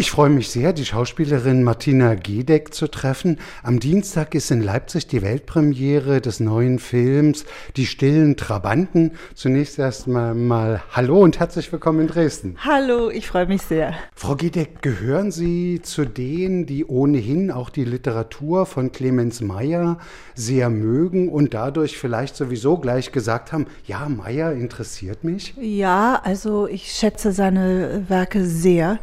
Ich freue mich sehr, die Schauspielerin Martina Gedeck zu treffen. Am Dienstag ist in Leipzig die Weltpremiere des neuen Films Die stillen Trabanten. Zunächst erstmal mal Hallo und herzlich willkommen in Dresden. Hallo, ich freue mich sehr. Frau Gedeck, gehören Sie zu denen, die ohnehin auch die Literatur von Clemens Meyer sehr mögen und dadurch vielleicht sowieso gleich gesagt haben, ja, Meyer interessiert mich? Ja, also ich schätze seine Werke sehr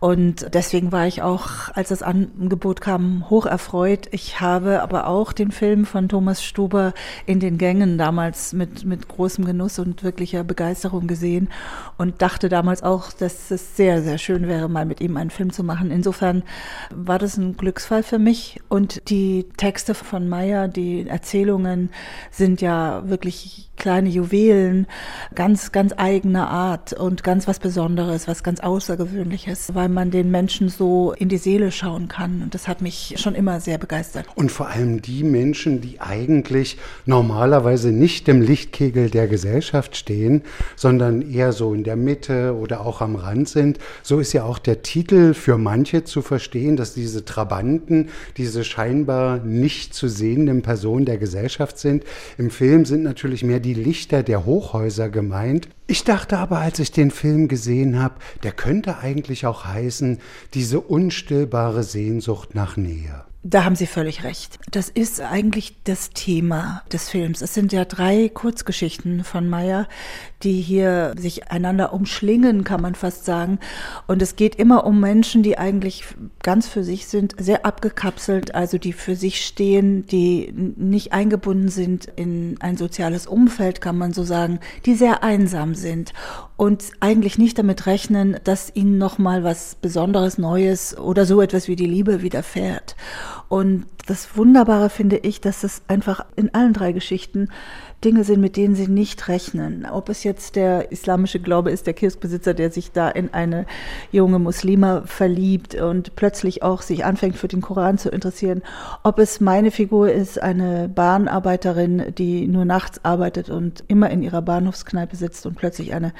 und deswegen war ich auch, als das Angebot kam, hoch erfreut. Ich habe aber auch den Film von Thomas Stuber in den Gängen damals mit, mit großem Genuss und wirklicher Begeisterung gesehen und dachte damals auch, dass es sehr, sehr schön wäre, mal mit ihm einen Film zu machen. Insofern war das ein Glücksfall für mich und die Texte von Meyer, die Erzählungen sind ja wirklich kleine Juwelen, ganz, ganz eigener Art und ganz was Besonderes, was ganz Außergewöhnliches, weil man den Menschen so in die Seele schauen kann. Und das hat mich schon immer sehr begeistert. Und vor allem die Menschen, die eigentlich normalerweise nicht im Lichtkegel der Gesellschaft stehen, sondern eher so in der Mitte oder auch am Rand sind. So ist ja auch der Titel für manche zu verstehen, dass diese Trabanten, diese scheinbar nicht zu sehenden Personen der Gesellschaft sind. Im Film sind natürlich mehr die die Lichter der Hochhäuser gemeint. Ich dachte aber, als ich den Film gesehen habe, der könnte eigentlich auch heißen, diese unstillbare Sehnsucht nach Nähe. Da haben Sie völlig recht. Das ist eigentlich das Thema des Films. Es sind ja drei Kurzgeschichten von Meyer, die hier sich einander umschlingen, kann man fast sagen. Und es geht immer um Menschen, die eigentlich ganz für sich sind, sehr abgekapselt, also die für sich stehen, die nicht eingebunden sind in ein soziales Umfeld, kann man so sagen, die sehr einsam sind und eigentlich nicht damit rechnen, dass ihnen noch mal was Besonderes, Neues oder so etwas wie die Liebe widerfährt. Und das Wunderbare finde ich, dass es einfach in allen drei Geschichten Dinge sind, mit denen sie nicht rechnen. Ob es jetzt der islamische Glaube ist, der Kirchbesitzer, der sich da in eine junge Muslima verliebt und plötzlich auch sich anfängt für den Koran zu interessieren. Ob es meine Figur ist, eine Bahnarbeiterin, die nur nachts arbeitet und immer in ihrer Bahnhofskneipe sitzt und plötzlich eine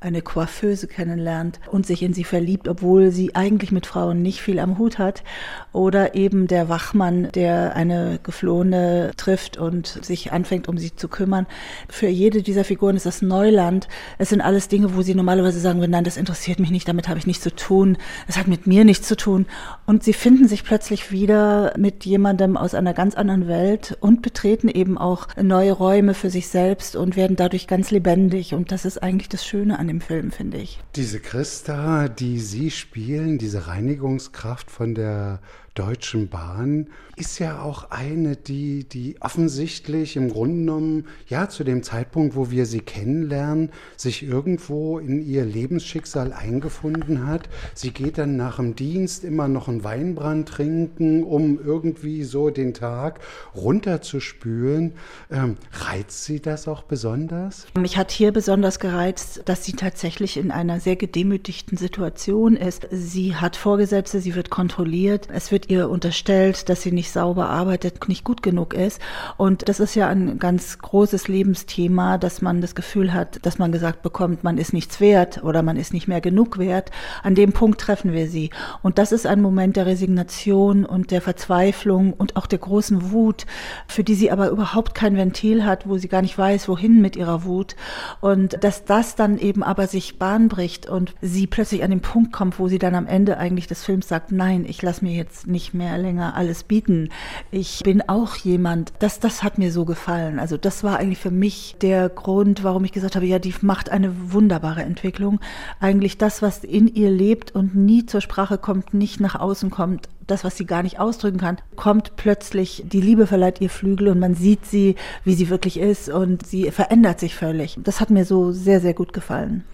eine Coiffeuse kennenlernt und sich in sie verliebt, obwohl sie eigentlich mit Frauen nicht viel am Hut hat. Oder eben der Wachmann, der eine Geflohene trifft und sich anfängt, um sie zu kümmern. Für jede dieser Figuren ist das Neuland. Es sind alles Dinge, wo sie normalerweise sagen würden, nein, das interessiert mich nicht, damit habe ich nichts zu tun, es hat mit mir nichts zu tun. Und sie finden sich plötzlich wieder mit jemandem aus einer ganz anderen Welt und betreten eben auch neue Räume für sich selbst und werden dadurch ganz lebendig. Und das ist eigentlich das Schöne an dem Film, finde ich. Diese Christa, die Sie spielen, diese Reinigungskraft von der Deutschen Bahn ist ja auch eine, die, die offensichtlich im Grunde genommen, ja, zu dem Zeitpunkt, wo wir sie kennenlernen, sich irgendwo in ihr Lebensschicksal eingefunden hat. Sie geht dann nach dem Dienst immer noch einen Weinbrand trinken, um irgendwie so den Tag runterzuspülen. Ähm, reizt sie das auch besonders? Mich hat hier besonders gereizt, dass sie tatsächlich in einer sehr gedemütigten Situation ist. Sie hat Vorgesetzte, sie wird kontrolliert, es wird ihr unterstellt, dass sie nicht sauber arbeitet, nicht gut genug ist. Und das ist ja ein ganz großes Lebensthema, dass man das Gefühl hat, dass man gesagt bekommt, man ist nichts wert oder man ist nicht mehr genug wert. An dem Punkt treffen wir sie. Und das ist ein Moment der Resignation und der Verzweiflung und auch der großen Wut, für die sie aber überhaupt kein Ventil hat, wo sie gar nicht weiß, wohin mit ihrer Wut. Und dass das dann eben aber sich Bahn bricht und sie plötzlich an den Punkt kommt, wo sie dann am Ende eigentlich des Films sagt, nein, ich lasse mir jetzt nicht nicht mehr länger alles bieten. Ich bin auch jemand, das, das hat mir so gefallen. Also das war eigentlich für mich der Grund, warum ich gesagt habe, ja, die macht eine wunderbare Entwicklung. Eigentlich das, was in ihr lebt und nie zur Sprache kommt, nicht nach außen kommt, das, was sie gar nicht ausdrücken kann, kommt plötzlich, die Liebe verleiht ihr Flügel und man sieht sie, wie sie wirklich ist und sie verändert sich völlig. Das hat mir so sehr, sehr gut gefallen.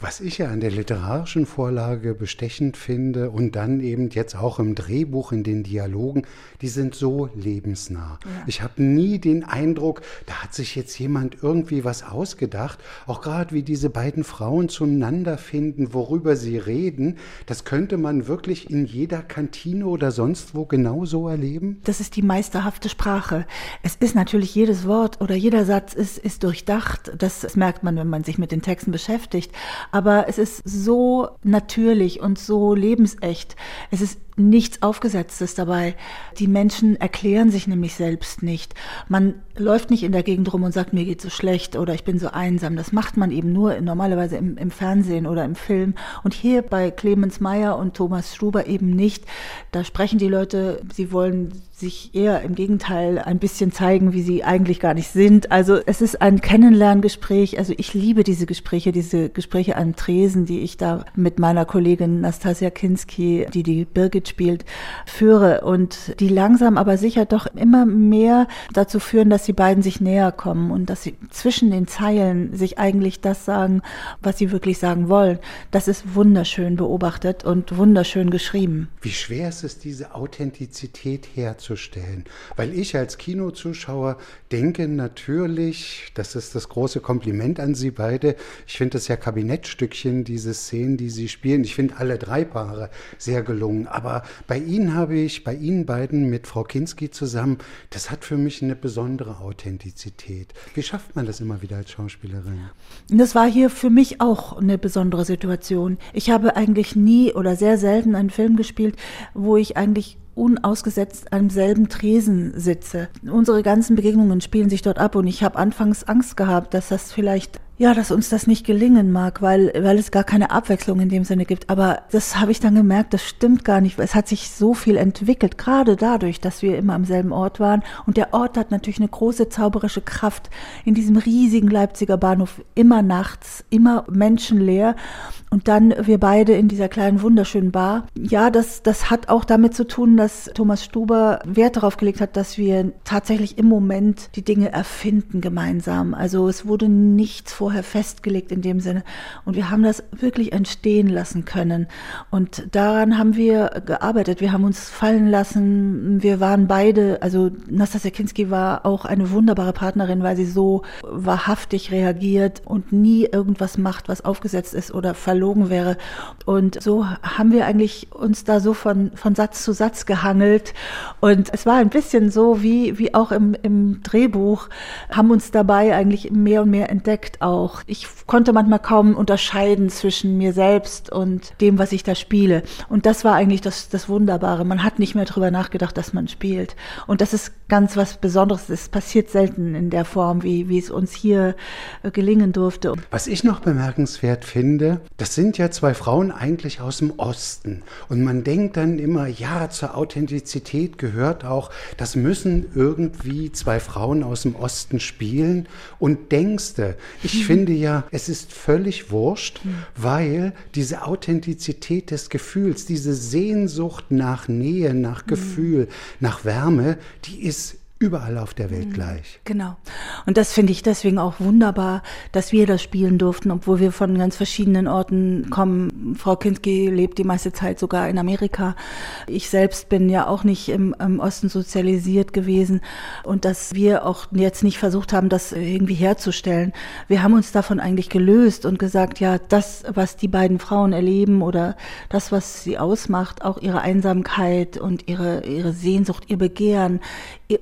Was ich ja an der literarischen Vorlage bestechend finde und dann eben jetzt auch im Drehbuch, in den Dialogen, die sind so lebensnah. Ja. Ich habe nie den Eindruck, da hat sich jetzt jemand irgendwie was ausgedacht. Auch gerade wie diese beiden Frauen zueinander finden, worüber sie reden, das könnte man wirklich in jeder Kantine oder sonst wo genauso erleben? Das ist die meisterhafte Sprache. Es ist natürlich jedes Wort oder jeder Satz ist, ist durchdacht. Das merkt man, wenn man sich mit den Texten beschäftigt. Aber es ist so natürlich und so lebensecht. Es ist nichts Aufgesetztes dabei. Die Menschen erklären sich nämlich selbst nicht. Man läuft nicht in der Gegend rum und sagt, mir geht so schlecht oder ich bin so einsam. Das macht man eben nur normalerweise im, im Fernsehen oder im Film. Und hier bei Clemens Meyer und Thomas Struber eben nicht. Da sprechen die Leute, sie wollen sich eher im Gegenteil ein bisschen zeigen, wie sie eigentlich gar nicht sind. Also es ist ein Kennenlerngespräch. Also ich liebe diese Gespräche, diese Gespräche an Tresen, die ich da mit meiner Kollegin Nastasia Kinski, die die Birgit spielt, führe und die langsam aber sicher doch immer mehr dazu führen, dass die beiden sich näher kommen und dass sie zwischen den Zeilen sich eigentlich das sagen, was sie wirklich sagen wollen. Das ist wunderschön beobachtet und wunderschön geschrieben. Wie schwer ist es, diese Authentizität herzustellen? Darzustellen. Weil ich als Kinozuschauer denke natürlich, das ist das große Kompliment an Sie beide, ich finde das ja Kabinettstückchen, diese Szenen, die Sie spielen. Ich finde alle drei Paare sehr gelungen. Aber bei Ihnen habe ich, bei Ihnen beiden mit Frau Kinski zusammen, das hat für mich eine besondere Authentizität. Wie schafft man das immer wieder als Schauspielerin? Das war hier für mich auch eine besondere Situation. Ich habe eigentlich nie oder sehr selten einen Film gespielt, wo ich eigentlich unausgesetzt am selben Tresen sitze. Unsere ganzen Begegnungen spielen sich dort ab und ich habe anfangs Angst gehabt, dass das vielleicht ja, dass uns das nicht gelingen mag, weil, weil es gar keine Abwechslung in dem Sinne gibt. Aber das habe ich dann gemerkt, das stimmt gar nicht. Es hat sich so viel entwickelt, gerade dadurch, dass wir immer am selben Ort waren. Und der Ort hat natürlich eine große zauberische Kraft in diesem riesigen Leipziger Bahnhof, immer nachts, immer menschenleer. Und dann wir beide in dieser kleinen, wunderschönen Bar. Ja, das, das hat auch damit zu tun, dass Thomas Stuber Wert darauf gelegt hat, dass wir tatsächlich im Moment die Dinge erfinden gemeinsam. Also es wurde nichts vorher vorher festgelegt in dem Sinne. Und wir haben das wirklich entstehen lassen können. Und daran haben wir gearbeitet. Wir haben uns fallen lassen. Wir waren beide, also Nastasia Kinski war auch eine wunderbare Partnerin, weil sie so wahrhaftig reagiert und nie irgendwas macht, was aufgesetzt ist oder verlogen wäre. Und so haben wir eigentlich uns da so von, von Satz zu Satz gehangelt. Und es war ein bisschen so wie, wie auch im, im Drehbuch, haben uns dabei eigentlich mehr und mehr entdeckt auch auch. Ich konnte manchmal kaum unterscheiden zwischen mir selbst und dem, was ich da spiele. Und das war eigentlich das, das Wunderbare. Man hat nicht mehr darüber nachgedacht, dass man spielt. Und das ist ganz was Besonderes. Es passiert selten in der Form, wie, wie es uns hier äh, gelingen durfte. Was ich noch bemerkenswert finde, das sind ja zwei Frauen eigentlich aus dem Osten. Und man denkt dann immer, ja, zur Authentizität gehört auch, das müssen irgendwie zwei Frauen aus dem Osten spielen. Und denkste, ich finde ja, es ist völlig wurscht, weil diese Authentizität des Gefühls, diese Sehnsucht nach Nähe, nach Gefühl, nach Wärme, die ist überall auf der Welt mhm. gleich. Genau. Und das finde ich deswegen auch wunderbar, dass wir das spielen durften, obwohl wir von ganz verschiedenen Orten kommen. Frau Kinski lebt die meiste Zeit sogar in Amerika. Ich selbst bin ja auch nicht im, im Osten sozialisiert gewesen und dass wir auch jetzt nicht versucht haben, das irgendwie herzustellen. Wir haben uns davon eigentlich gelöst und gesagt, ja, das, was die beiden Frauen erleben oder das, was sie ausmacht, auch ihre Einsamkeit und ihre, ihre Sehnsucht, ihr Begehren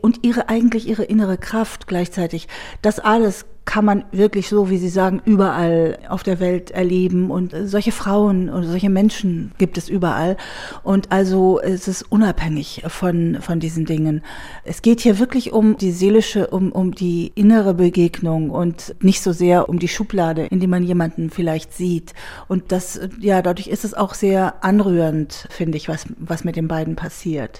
und ihre eigentlich ihre innere Kraft gleichzeitig. Das alles kann man wirklich so, wie Sie sagen, überall auf der Welt erleben. Und solche Frauen und solche Menschen gibt es überall. Und also es ist unabhängig von, von diesen Dingen. Es geht hier wirklich um die seelische, um, um die innere Begegnung und nicht so sehr um die Schublade, in die man jemanden vielleicht sieht. Und das, ja, dadurch ist es auch sehr anrührend, finde ich, was, was mit den beiden passiert.